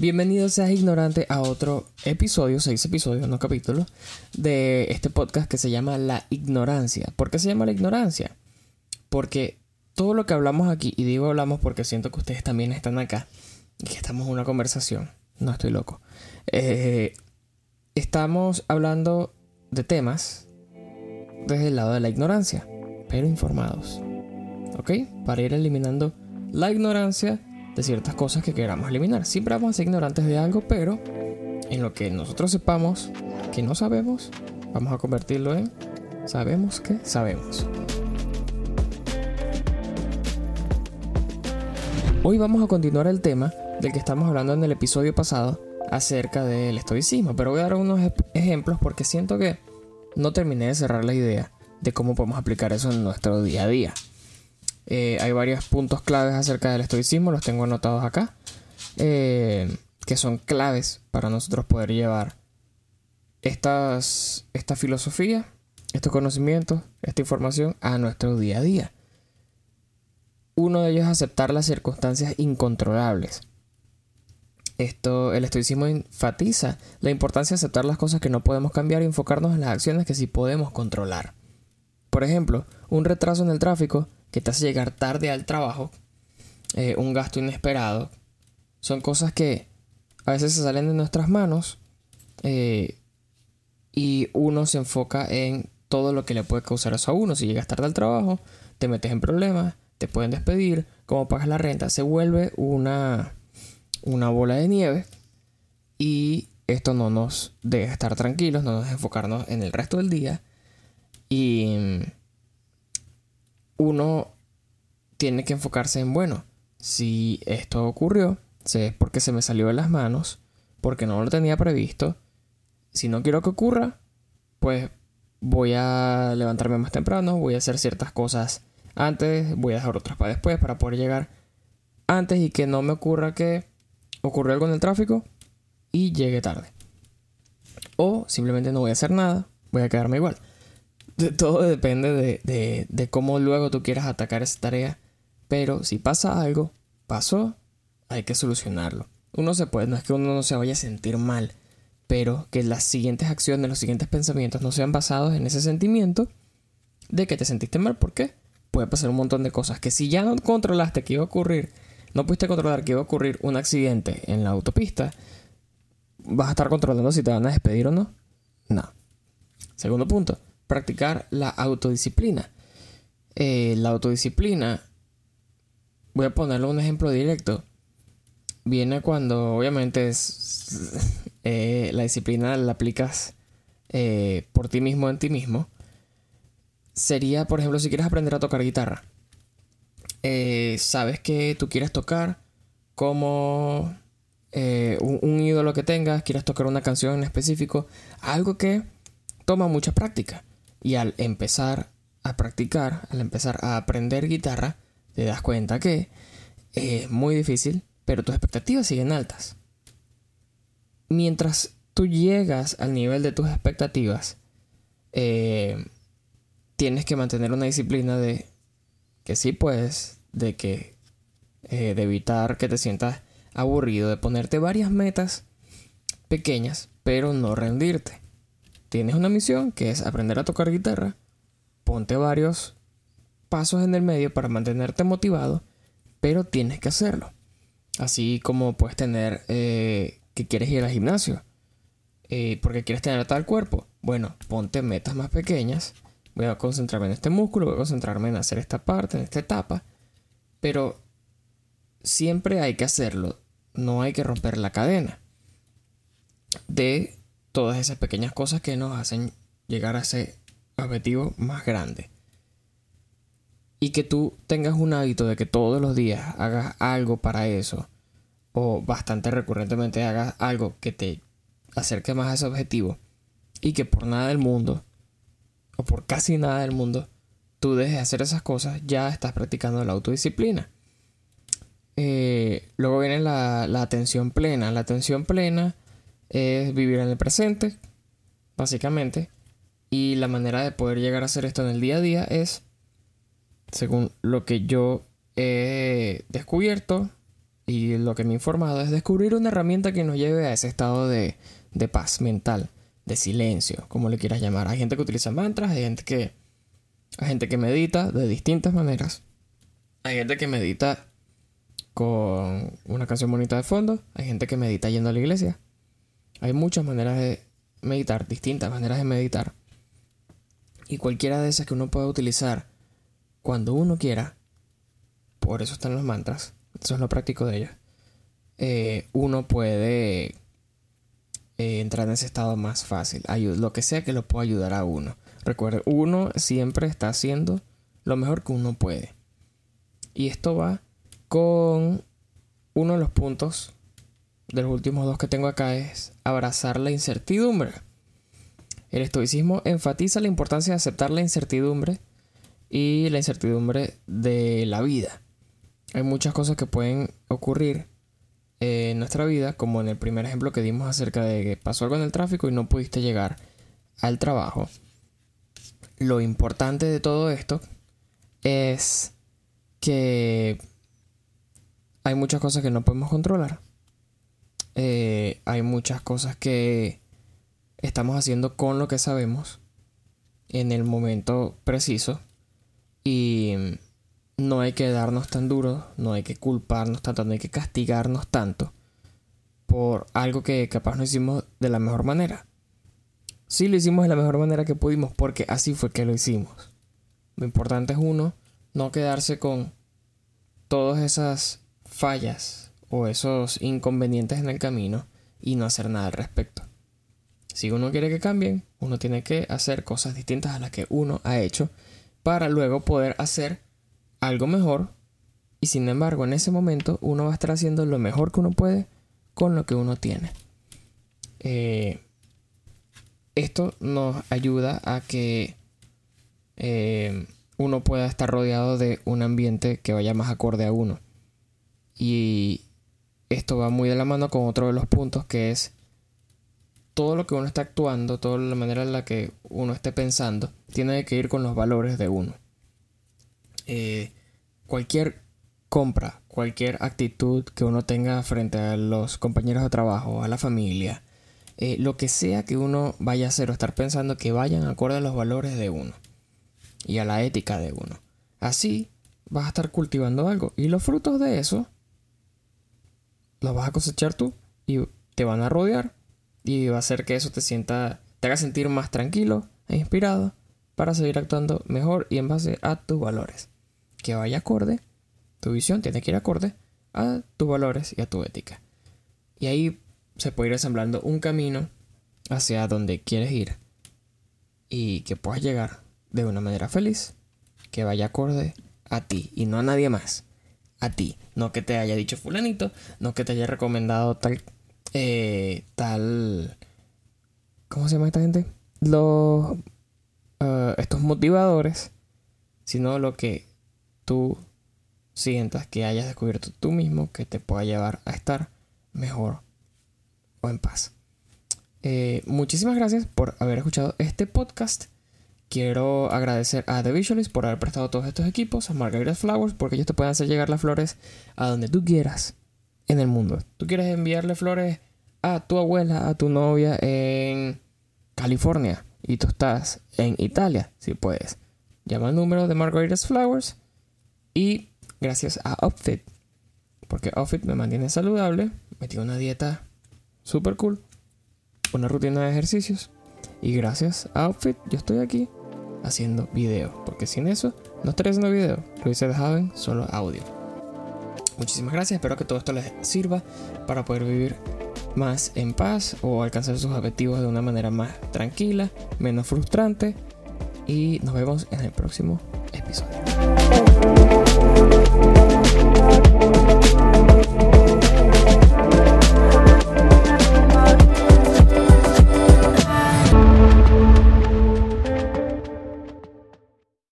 Bienvenidos seas ignorante a otro episodio, seis episodios, no capítulos, de este podcast que se llama La Ignorancia. ¿Por qué se llama La Ignorancia? Porque todo lo que hablamos aquí, y digo hablamos porque siento que ustedes también están acá, y que estamos en una conversación, no estoy loco, eh, estamos hablando de temas desde el lado de la ignorancia, pero informados. ¿Ok? Para ir eliminando la ignorancia de ciertas cosas que queramos eliminar. Siempre vamos a ser ignorantes de algo, pero en lo que nosotros sepamos que no sabemos, vamos a convertirlo en sabemos que sabemos. Hoy vamos a continuar el tema del que estamos hablando en el episodio pasado acerca del estoicismo, pero voy a dar unos ejemplos porque siento que no terminé de cerrar la idea de cómo podemos aplicar eso en nuestro día a día. Eh, hay varios puntos claves acerca del estoicismo, los tengo anotados acá, eh, que son claves para nosotros poder llevar estas, esta filosofía, estos conocimientos, esta información a nuestro día a día. Uno de ellos es aceptar las circunstancias incontrolables. Esto, el estoicismo enfatiza la importancia de aceptar las cosas que no podemos cambiar y enfocarnos en las acciones que sí podemos controlar. Por ejemplo, un retraso en el tráfico que te hace llegar tarde al trabajo, eh, un gasto inesperado, son cosas que a veces se salen de nuestras manos eh, y uno se enfoca en todo lo que le puede causar eso a uno. Si llegas tarde al trabajo, te metes en problemas, te pueden despedir, cómo pagas la renta, se vuelve una, una bola de nieve y esto no nos deja estar tranquilos, no nos enfocarnos en el resto del día y uno tiene que enfocarse en, bueno, si esto ocurrió, es porque se me salió de las manos, porque no lo tenía previsto. Si no quiero que ocurra, pues voy a levantarme más temprano, voy a hacer ciertas cosas antes, voy a dejar otras para después para poder llegar antes y que no me ocurra que ocurrió algo en el tráfico y llegue tarde. O simplemente no voy a hacer nada, voy a quedarme igual todo depende de, de, cómo luego tú quieras atacar esa tarea. Pero si pasa algo, pasó, hay que solucionarlo. Uno se puede, no es que uno no se vaya a sentir mal, pero que las siguientes acciones, los siguientes pensamientos no sean basados en ese sentimiento de que te sentiste mal. ¿Por qué? Puede pasar un montón de cosas que si ya no controlaste que iba a ocurrir, no pudiste controlar que iba a ocurrir un accidente en la autopista, vas a estar controlando si te van a despedir o no. No. Segundo punto, practicar la autodisciplina. Eh, la autodisciplina, voy a ponerle un ejemplo directo, viene cuando obviamente es, eh, la disciplina la aplicas eh, por ti mismo en ti mismo. Sería, por ejemplo, si quieres aprender a tocar guitarra. sabes que tú quieres tocar como un, un ídolo que tengas, quieres tocar una canción en específico, algo que toma mucha práctica. Y al empezar a practicar, al empezar a aprender guitarra, te das cuenta que es muy difícil, pero tus expectativas siguen altas. Mientras tú llegas al nivel de tus expectativas, eh, tienes que mantener una disciplina de que sí puedes, de que eh, de evitar que te sientas aburrido, de ponerte varias metas pequeñas, pero no rendirte tienes una misión que es aprender a tocar guitarra, ponte varios pasos en el medio para mantenerte motivado, pero tienes que hacerlo. Así como puedes tener eh, que quieres ir al gimnasio, eh, porque quieres tener tal cuerpo. Bueno, ponte metas más pequeñas. Voy a concentrarme en este músculo, voy a concentrarme en hacer esta parte, en esta etapa. Pero siempre hay que hacerlo. No hay que romper la cadena de todas esas pequeñas cosas que nos hacen llegar a ese objetivo más grande. Y que tú tengas un hábito de que todos los días hagas algo para eso, o bastante recurrentemente hagas algo que te acerque más a ese objetivo, y que por nada del mundo, o por casi nada del mundo, tú dejes de hacer esas cosas, ya estás practicando la autodisciplina. Eh, luego viene la, la atención plena. La atención plena es vivir en el presente, básicamente. Y la manera de poder llegar a hacer esto en el día a día es, según lo que yo he descubierto y lo que me he informado es descubrir una herramienta que nos lleve a ese estado de, de paz mental, de silencio, como le quieras llamar. Hay gente que utiliza mantras, hay gente que, hay gente que medita de distintas maneras. Hay gente que medita con una canción bonita de fondo, hay gente que medita yendo a la iglesia. Hay muchas maneras de meditar, distintas maneras de meditar. Y cualquiera de esas que uno pueda utilizar cuando uno quiera, por eso están los mantras, eso es lo práctico de ellos, eh, uno puede eh, entrar en ese estado más fácil. lo que sea que lo pueda ayudar a uno. Recuerde, uno siempre está haciendo lo mejor que uno puede. Y esto va con uno de los puntos de los últimos dos que tengo acá es abrazar la incertidumbre. El estoicismo enfatiza la importancia de aceptar la incertidumbre y la incertidumbre de la vida. Hay muchas cosas que pueden ocurrir en nuestra vida, como en el primer ejemplo que dimos acerca de que pasó algo en el tráfico y no pudiste llegar al trabajo. Lo importante de todo esto es que hay muchas cosas que no podemos controlar. Eh, hay muchas cosas que estamos haciendo con lo que sabemos en el momento preciso y no hay que darnos tan duro, no hay que culparnos tanto, no hay que castigarnos tanto por algo que capaz no hicimos de la mejor manera. Sí lo hicimos de la mejor manera que pudimos porque así fue que lo hicimos. Lo importante es uno, no quedarse con todas esas fallas o esos inconvenientes en el camino y no hacer nada al respecto. Si uno quiere que cambien, uno tiene que hacer cosas distintas a las que uno ha hecho para luego poder hacer algo mejor y sin embargo en ese momento uno va a estar haciendo lo mejor que uno puede con lo que uno tiene. Eh, esto nos ayuda a que eh, uno pueda estar rodeado de un ambiente que vaya más acorde a uno. Y esto va muy de la mano con otro de los puntos que es todo lo que uno está actuando, toda la manera en la que uno esté pensando, tiene que ir con los valores de uno. Eh, cualquier compra, cualquier actitud que uno tenga frente a los compañeros de trabajo, a la familia, eh, lo que sea que uno vaya a hacer o estar pensando que vayan acorde a los valores de uno y a la ética de uno. Así vas a estar cultivando algo y los frutos de eso los vas a cosechar tú y te van a rodear y va a hacer que eso te sienta, te haga sentir más tranquilo e inspirado para seguir actuando mejor y en base a tus valores. Que vaya acorde, tu visión tiene que ir acorde a tus valores y a tu ética. Y ahí se puede ir ensamblando un camino hacia donde quieres ir y que puedas llegar de una manera feliz, que vaya acorde a ti y no a nadie más, a ti, no que te haya dicho fulanito, no que te haya recomendado tal eh, tal... ¿Cómo se llama esta gente? Los... Eh, estos motivadores, sino lo que tú sientas que hayas descubierto tú mismo que te pueda llevar a estar mejor o en paz. Eh, muchísimas gracias por haber escuchado este podcast. Quiero agradecer a The Visualist por haber prestado todos estos equipos, a Margarita Flowers porque ellos te pueden hacer llegar las flores a donde tú quieras en el mundo. Tú quieres enviarle flores a tu abuela, a tu novia en California y tú estás en Italia, si puedes. Llama al número de Margarita's Flowers y gracias a Outfit, porque Outfit me mantiene saludable, metí una dieta super cool, una rutina de ejercicios y gracias a Outfit yo estoy aquí haciendo video, porque sin eso no estaría haciendo video, lo hubiese dejado en solo audio. Muchísimas gracias, espero que todo esto les sirva para poder vivir más en paz o alcanzar sus objetivos de una manera más tranquila, menos frustrante y nos vemos en el próximo episodio.